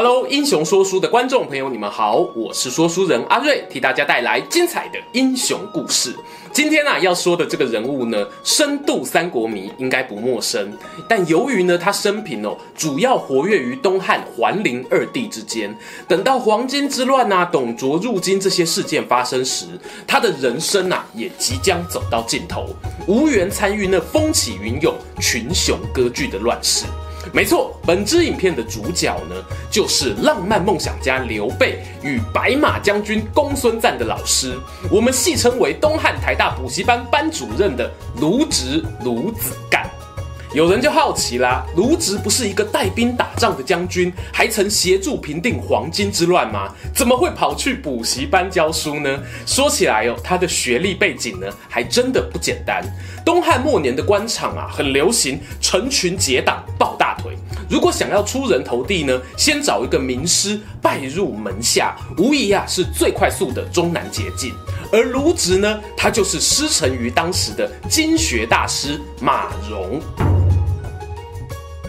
Hello，英雄说书的观众朋友，你们好，我是说书人阿瑞，替大家带来精彩的英雄故事。今天啊，要说的这个人物呢，深度三国迷应该不陌生。但由于呢，他生平哦，主要活跃于东汉桓灵二帝之间。等到黄巾之乱啊，董卓入京这些事件发生时，他的人生啊，也即将走到尽头，无缘参与那风起云涌、群雄割据的乱世。没错，本支影片的主角呢，就是浪漫梦想家刘备与白马将军公孙瓒的老师，我们戏称为东汉台大补习班班主任的卢植卢子干。有人就好奇啦，卢植不是一个带兵打仗的将军，还曾协助平定黄巾之乱吗？怎么会跑去补习班教书呢？说起来哦，他的学历背景呢，还真的不简单。东汉末年的官场啊，很流行成群结党抱大腿。如果想要出人头地呢，先找一个名师拜入门下，无疑啊是最快速的终南捷径。而卢植呢，他就是师承于当时的经学大师马融。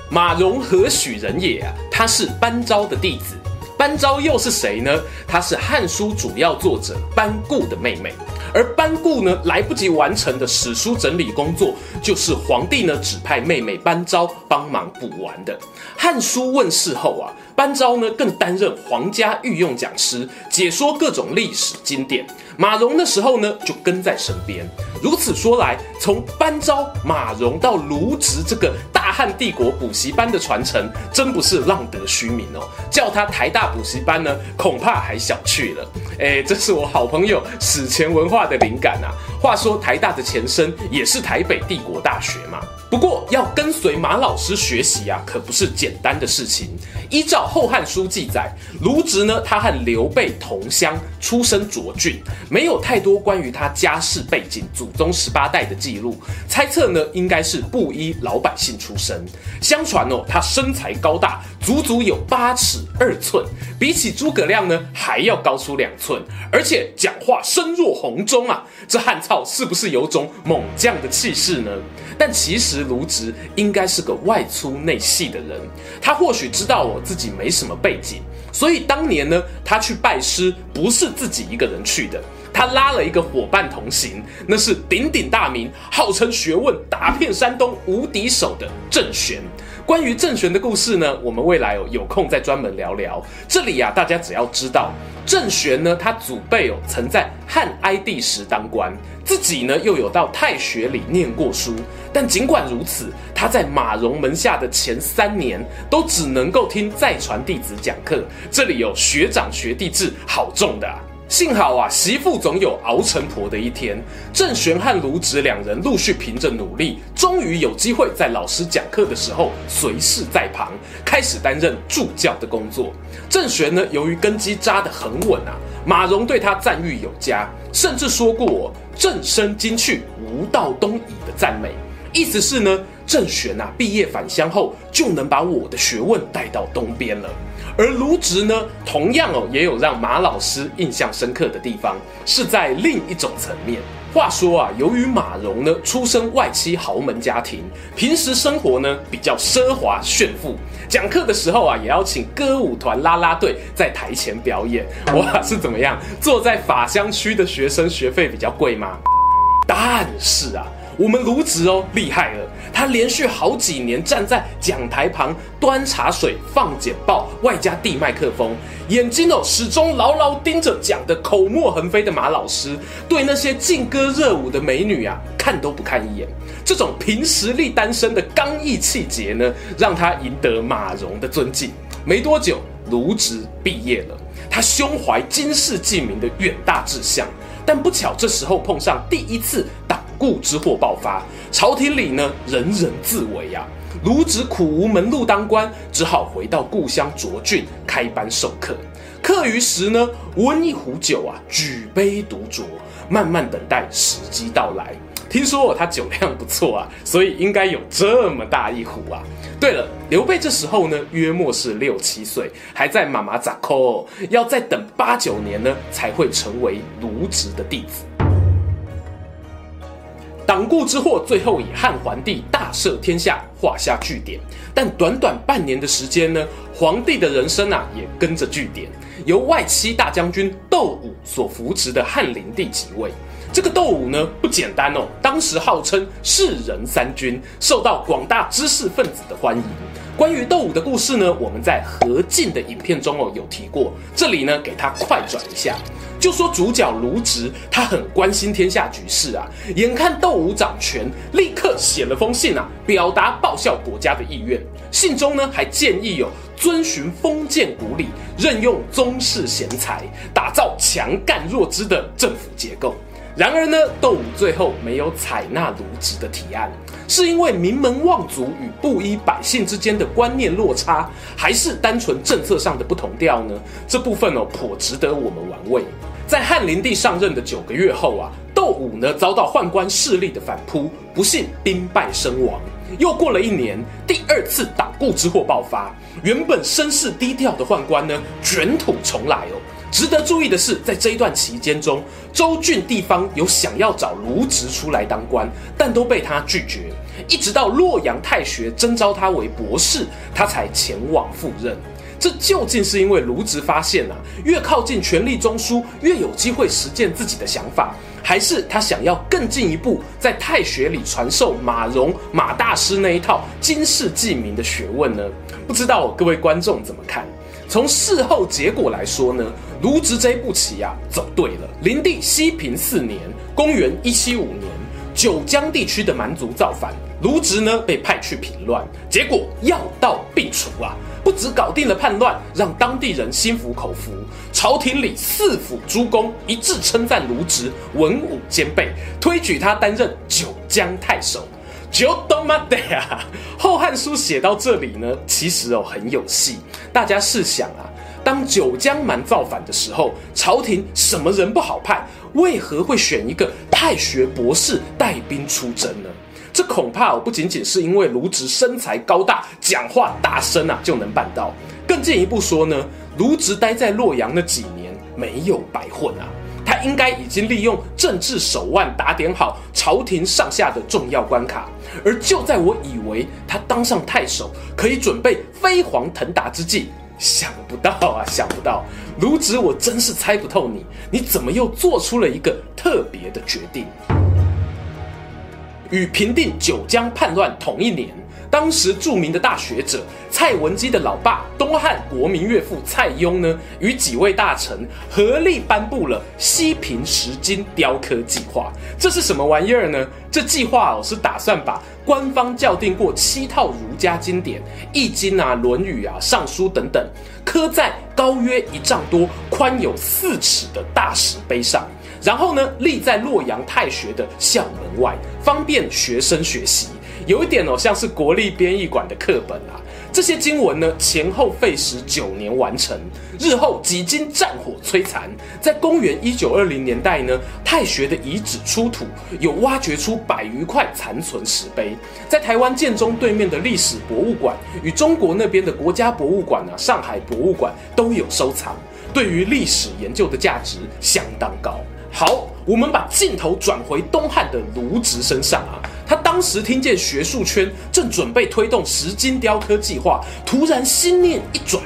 马融何许人也啊？他是班昭的弟子。班昭又是谁呢？他是《汉书》主要作者班固的妹妹。而班固呢，来不及完成的史书整理工作，就是皇帝呢指派妹妹班昭帮忙补完的。《汉书》问世后啊，班昭呢更担任皇家御用讲师，解说各种历史经典。马融的时候呢，就跟在身边。如此说来，从班昭、马融到卢植这个大汉帝国补习班的传承，真不是浪得虚名哦。叫他台大补习班呢，恐怕还小觑了。哎，这是我好朋友史前文化画的灵感啊。话说台大的前身也是台北帝国大学嘛。不过要跟随马老师学习啊，可不是简单的事情。依照《后汉书》记载，卢植呢，他和刘备同乡，出身卓俊，没有太多关于他家世背景、祖宗十八代的记录。猜测呢，应该是布衣老百姓出身。相传哦，他身材高大，足足有八尺二寸，比起诸葛亮呢，还要高出两寸，而且讲话声若洪钟啊！这汉草是不是有种猛将的气势呢？但其实卢植应该是个外粗内细的人，他或许知道我自己没什么背景，所以当年呢，他去拜师不是自己一个人去的，他拉了一个伙伴同行，那是鼎鼎大名，号称学问打遍山东无敌手的郑玄。关于郑玄的故事呢，我们未来哦有空再专门聊聊。这里呀、啊，大家只要知道。郑玄呢，他祖辈哦，曾在汉哀帝时当官，自己呢又有到太学里念过书。但尽管如此，他在马融门下的前三年，都只能够听再传弟子讲课。这里有学长学弟制，好重的。幸好啊，媳妇总有熬成婆的一天。郑玄和卢植两人陆续凭着努力，终于有机会在老师讲课的时候随侍在旁，开始担任助教的工作。郑玄呢，由于根基扎得很稳啊，马融对他赞誉有加，甚至说过“郑生金去，无道东夷”的赞美。意思是呢，郑玄啊，毕业返乡后就能把我的学问带到东边了。而卢植呢，同样哦，也有让马老师印象深刻的地方，是在另一种层面。话说啊，由于马蓉呢出身外戚豪门家庭，平时生活呢比较奢华炫富，讲课的时候啊，也要请歌舞团、啦啦队在台前表演。哇，是怎么样？坐在法香区的学生学费比较贵吗？但是啊。我们卢植哦，厉害了！他连续好几年站在讲台旁端茶水、放简报，外加递麦克风，眼睛哦始终牢牢盯着讲得口沫横飞的马老师，对那些劲歌热舞的美女啊，看都不看一眼。这种凭实力单身的刚毅气节呢，让他赢得马融的尊敬。没多久，卢植毕业了，他胸怀经世济民的远大志向，但不巧这时候碰上第一次党锢之祸爆发，朝廷里呢人人自危啊。卢植苦无门路当官，只好回到故乡涿郡开班授课。课余时呢，温一壶酒啊，举杯独酌，慢慢等待时机到来。听说他酒量不错啊，所以应该有这么大一壶啊。对了，刘备这时候呢，约莫是六七岁，还在妈妈咋抠，要再等八九年呢，才会成为卢植的弟子。党锢之祸最后以汉桓帝大赦天下画下句点，但短短半年的时间呢，皇帝的人生啊也跟着句点，由外戚大将军窦武所扶植的汉灵帝即位。这个窦武呢不简单哦，当时号称士人三军，受到广大知识分子的欢迎。关于窦武的故事呢，我们在何进的影片中哦有提过，这里呢给他快转一下。就说主角卢植，他很关心天下局势啊，眼看窦武掌权，立刻写了封信啊，表达报效国家的意愿。信中呢还建议有遵循封建古礼，任用宗室贤才，打造强干弱枝的政府结构。然而呢，窦武最后没有采纳卢植的提案，是因为名门望族与布衣百姓之间的观念落差，还是单纯政策上的不同调呢？这部分哦，颇值得我们玩味。在汉灵帝上任的九个月后啊，窦武呢遭到宦官势力的反扑，不幸兵败身亡。又过了一年，第二次党锢之祸爆发，原本声势低调的宦官呢卷土重来哦。值得注意的是，在这一段期间中，州郡地方有想要找卢植出来当官，但都被他拒绝。一直到洛阳太学征召他为博士，他才前往赴任。这究竟是因为卢植发现啊，越靠近权力中枢，越有机会实践自己的想法，还是他想要更进一步，在太学里传授马融马大师那一套经世济民的学问呢？不知道各位观众怎么看？从事后结果来说呢，卢植这步棋啊走对了。灵帝西平四年（公元一七五年），九江地区的蛮族造反，卢植呢被派去平乱，结果药到病除啊！不止搞定了叛乱，让当地人心服口服，朝廷里四府诸公一致称赞卢植文武兼备，推举他担任九江太守。就多妈的啊！《后汉书》写到这里呢，其实哦很有戏。大家试想啊，当九江蛮造反的时候，朝廷什么人不好派？为何会选一个太学博士带兵出征呢？这恐怕哦不仅仅是因为卢植身材高大、讲话大声啊就能办到。更进一步说呢，卢植待在洛阳那几年没有白混啊。他应该已经利用政治手腕打点好朝廷上下的重要关卡，而就在我以为他当上太守可以准备飞黄腾达之际，想不到啊，想不到，卢植，我真是猜不透你，你怎么又做出了一个特别的决定？与平定九江叛乱同一年。当时著名的大学者蔡文姬的老爸东汉国民岳父蔡邕呢，与几位大臣合力颁布了西平十经雕刻计划。这是什么玩意儿呢？这计划哦是打算把官方校订过七套儒家经典《易经》啊、《论语》啊、《尚书》等等，刻在高约一丈多、宽有四尺的大石碑上，然后呢立在洛阳太学的校门外，方便学生学习。有一点哦，像是国立编译馆的课本啊。这些经文呢，前后费时九年完成。日后几经战火摧残，在公元一九二零年代呢，太学的遗址出土，有挖掘出百余块残存石碑。在台湾建中对面的历史博物馆与中国那边的国家博物馆啊，上海博物馆都有收藏。对于历史研究的价值相当高。好，我们把镜头转回东汉的卢植身上啊。他当时听见学术圈正准备推动石经雕刻计划，突然心念一转：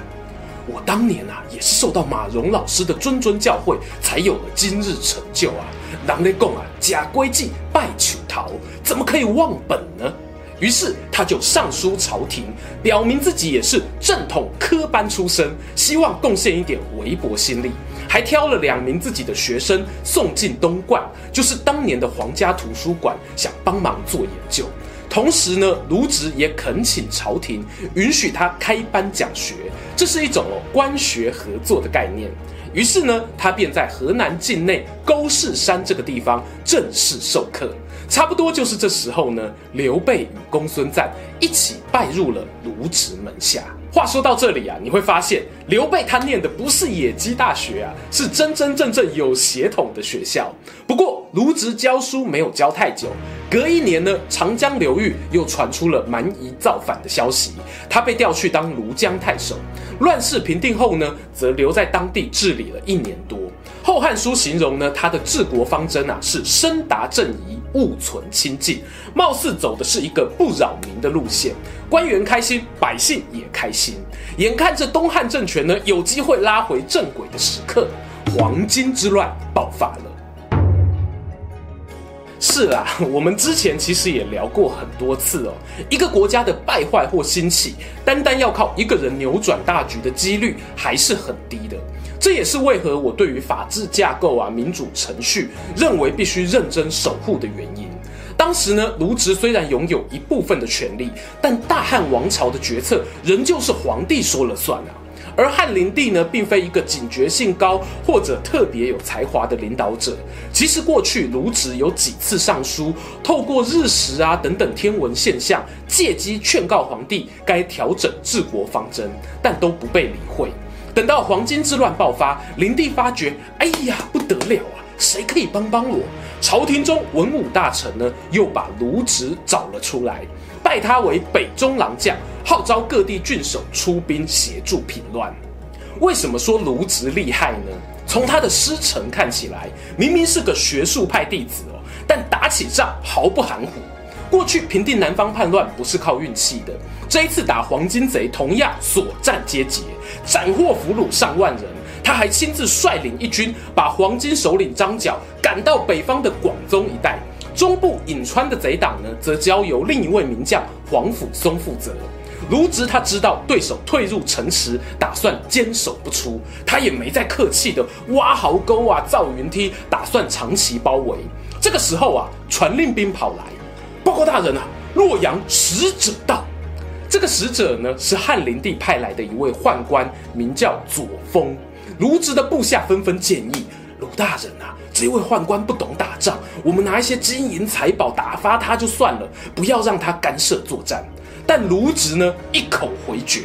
我当年啊，也是受到马融老师的谆谆教诲，才有了今日成就啊。人咧讲啊，假归计，败求逃，怎么可以忘本呢？于是他就上书朝廷，表明自己也是正统科班出身，希望贡献一点微薄心力，还挑了两名自己的学生送进东观，就是当年的皇家图书馆，想帮忙做研究。同时呢，卢植也恳请朝廷允许他开班讲学，这是一种官学合作的概念。于是呢，他便在河南境内沟势山这个地方正式授课。差不多就是这时候呢，刘备与公孙瓒一起拜入了卢植门下。话说到这里啊，你会发现刘备他念的不是野鸡大学啊，是真真正正有血统的学校。不过卢植教书没有教太久，隔一年呢，长江流域又传出了蛮夷造反的消息，他被调去当庐江太守。乱世平定后呢，则留在当地治理了一年多。《后汉书》形容呢，他的治国方针啊是深达正宜，物存清静，貌似走的是一个不扰民的路线。官员开心，百姓也开心。眼看着东汉政权呢有机会拉回正轨的时刻，黄巾之乱爆发了。是啊，我们之前其实也聊过很多次哦。一个国家的败坏或兴起，单单要靠一个人扭转大局的几率还是很低的。这也是为何我对于法治架构啊、民主程序认为必须认真守护的原因。当时呢，卢植虽然拥有一部分的权力，但大汉王朝的决策仍旧是皇帝说了算啊。而汉灵帝呢，并非一个警觉性高或者特别有才华的领导者。其实过去卢植有几次上书，透过日食啊等等天文现象，借机劝告皇帝该调整治国方针，但都不被理会。等到黄巾之乱爆发，灵帝发觉，哎呀，不得了啊！谁可以帮帮我？朝廷中文武大臣呢，又把卢植找了出来，拜他为北中郎将，号召各地郡守出兵协助平乱。为什么说卢植厉害呢？从他的师承看起来，明明是个学术派弟子哦，但打起仗毫不含糊。过去平定南方叛乱不是靠运气的，这一次打黄巾贼同样所战皆捷，斩获俘虏上万人。他还亲自率领一军，把黄巾首领张角赶到北方的广宗一带。中部颍川的贼党呢，则交由另一位名将皇甫嵩负责。卢植他知道对手退入城池，打算坚守不出，他也没再客气的挖壕沟啊、造云梯，打算长期包围。这个时候啊，传令兵跑来。报告大人啊，洛阳使者到。这个使者呢，是汉灵帝派来的一位宦官，名叫左峰。卢植的部下纷纷建议：卢大人啊，这位宦官不懂打仗，我们拿一些金银财宝打发他就算了，不要让他干涉作战。但卢植呢，一口回绝。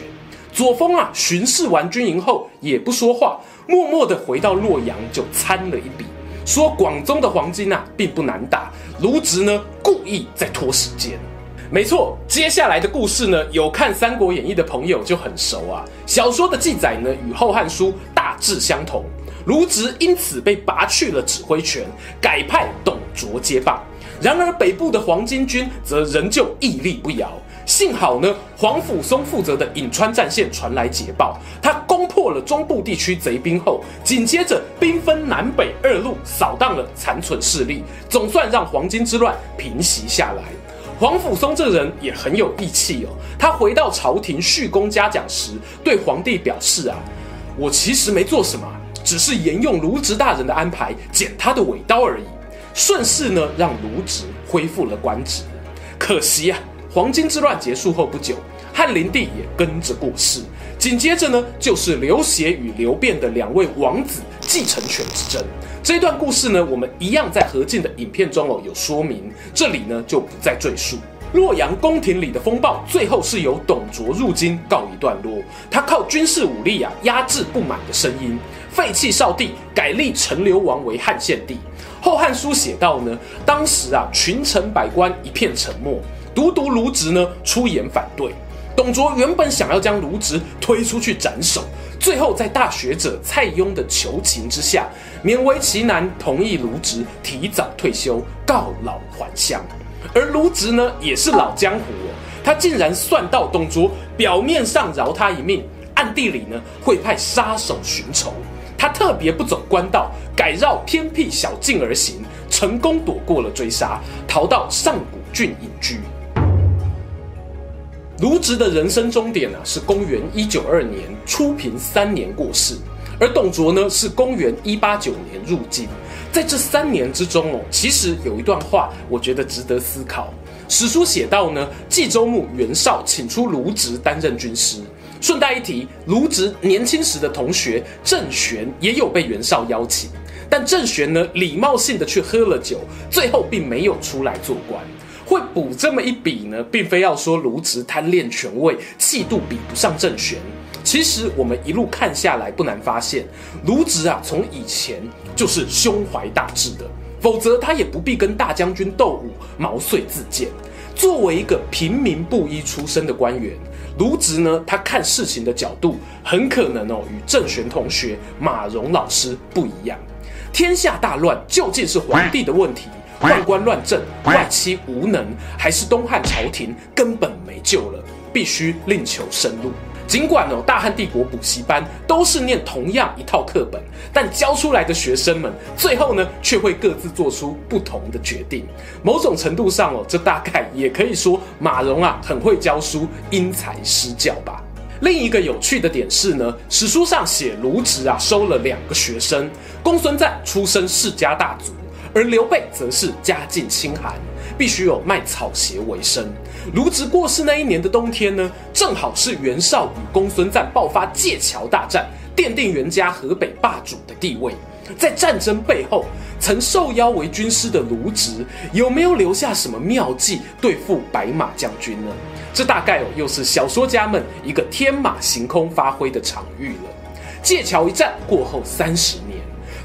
左峰啊，巡视完军营后也不说话，默默地回到洛阳，就参了一笔。说广宗的黄巾啊，并不难打，卢植呢故意在拖时间。没错，接下来的故事呢，有看《三国演义》的朋友就很熟啊。小说的记载呢，与《后汉书》大致相同。卢植因此被拔去了指挥权，改派董卓接棒。然而北部的黄巾军则仍旧屹立不摇。幸好呢，皇甫嵩负责的颍川战线传来捷报，他破了中部地区贼兵后，紧接着兵分南北二路扫荡了残存势力，总算让黄巾之乱平息下来。皇甫嵩这人也很有义气哦，他回到朝廷叙功嘉奖时，对皇帝表示啊，我其实没做什么，只是沿用卢植大人的安排，剪他的尾刀而已，顺势呢让卢植恢复了官职。可惜啊。黄巾之乱结束后不久，汉灵帝也跟着过世。紧接着呢，就是刘协与刘辩的两位王子继承权之争。这段故事呢，我们一样在何进的影片中哦有说明，这里呢就不再赘述。洛阳宫廷里的风暴，最后是由董卓入京告一段落。他靠军事武力啊压制不满的声音，废弃少帝，改立陈留王为汉献帝。后汉书写道呢，当时啊群臣百官一片沉默。独独卢植呢出言反对，董卓原本想要将卢植推出去斩首，最后在大学者蔡邕的求情之下，勉为其难同意卢植提早退休，告老还乡。而卢植呢也是老江湖哦，他竟然算到董卓表面上饶他一命，暗地里呢会派杀手寻仇。他特别不走官道，改绕偏僻小径而行，成功躲过了追杀，逃到上古郡隐居。卢植的人生终点啊，是公元一九二年，初平三年过世，而董卓呢是公元一八九年入京。在这三年之中哦，其实有一段话，我觉得值得思考。史书写道呢，冀州牧袁绍请出卢植担任军师。顺带一提，卢植年轻时的同学郑玄也有被袁绍邀请，但郑玄呢礼貌性的去喝了酒，最后并没有出来做官。会补这么一笔呢，并非要说卢植贪恋权位，气度比不上郑玄。其实我们一路看下来，不难发现，卢植啊，从以前就是胸怀大志的，否则他也不必跟大将军斗武毛遂自荐。作为一个平民布衣出身的官员，卢植呢，他看事情的角度很可能哦，与郑玄同学马融老师不一样。天下大乱，究竟是皇帝的问题，宦官乱政，外戚无能，还是东汉朝廷根本没救了，必须另求生路？尽管哦，大汉帝国补习班都是念同样一套课本，但教出来的学生们最后呢，却会各自做出不同的决定。某种程度上哦，这大概也可以说马融啊很会教书，因材施教吧。另一个有趣的点是呢，史书上写卢植啊收了两个学生，公孙瓒出身世家大族，而刘备则是家境清寒。必须有卖草鞋为生。卢植过世那一年的冬天呢，正好是袁绍与公孙瓒爆发界桥大战，奠定袁家河北霸主的地位。在战争背后，曾受邀为军师的卢植，有没有留下什么妙计对付白马将军呢？这大概哦，又是小说家们一个天马行空发挥的场域了。界桥一战过后三十年，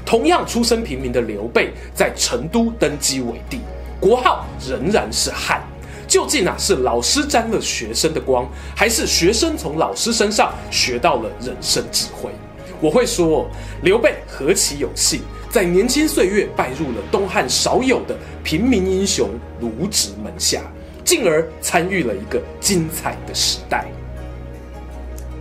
同样出身平民的刘备在成都登基为帝。国号仍然是汉，究竟啊是老师沾了学生的光，还是学生从老师身上学到了人生智慧？我会说，刘备何其有幸，在年轻岁月拜入了东汉少有的平民英雄卢植门下，进而参与了一个精彩的时代。